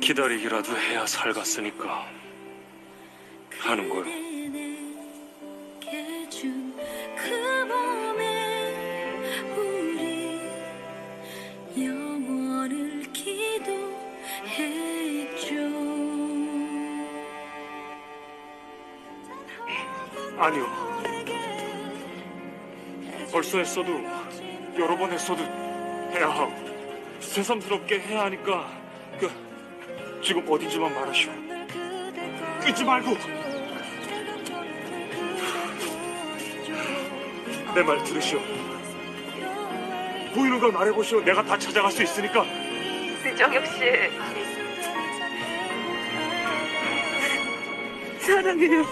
기다리기라도 해야 살갔으니까 하는 걸. 그 아니요. 벌써 했어도 여러 번 했어도 해야 하고 새삼스럽게 해야 하니까 그 지금 어딘지만 말하시오. 끊지 말고 내 말 들으시오. 보이는 걸 말해보시오. 내가 다 찾아갈 수 있으니까. 이정혁 씨. 사랑해요.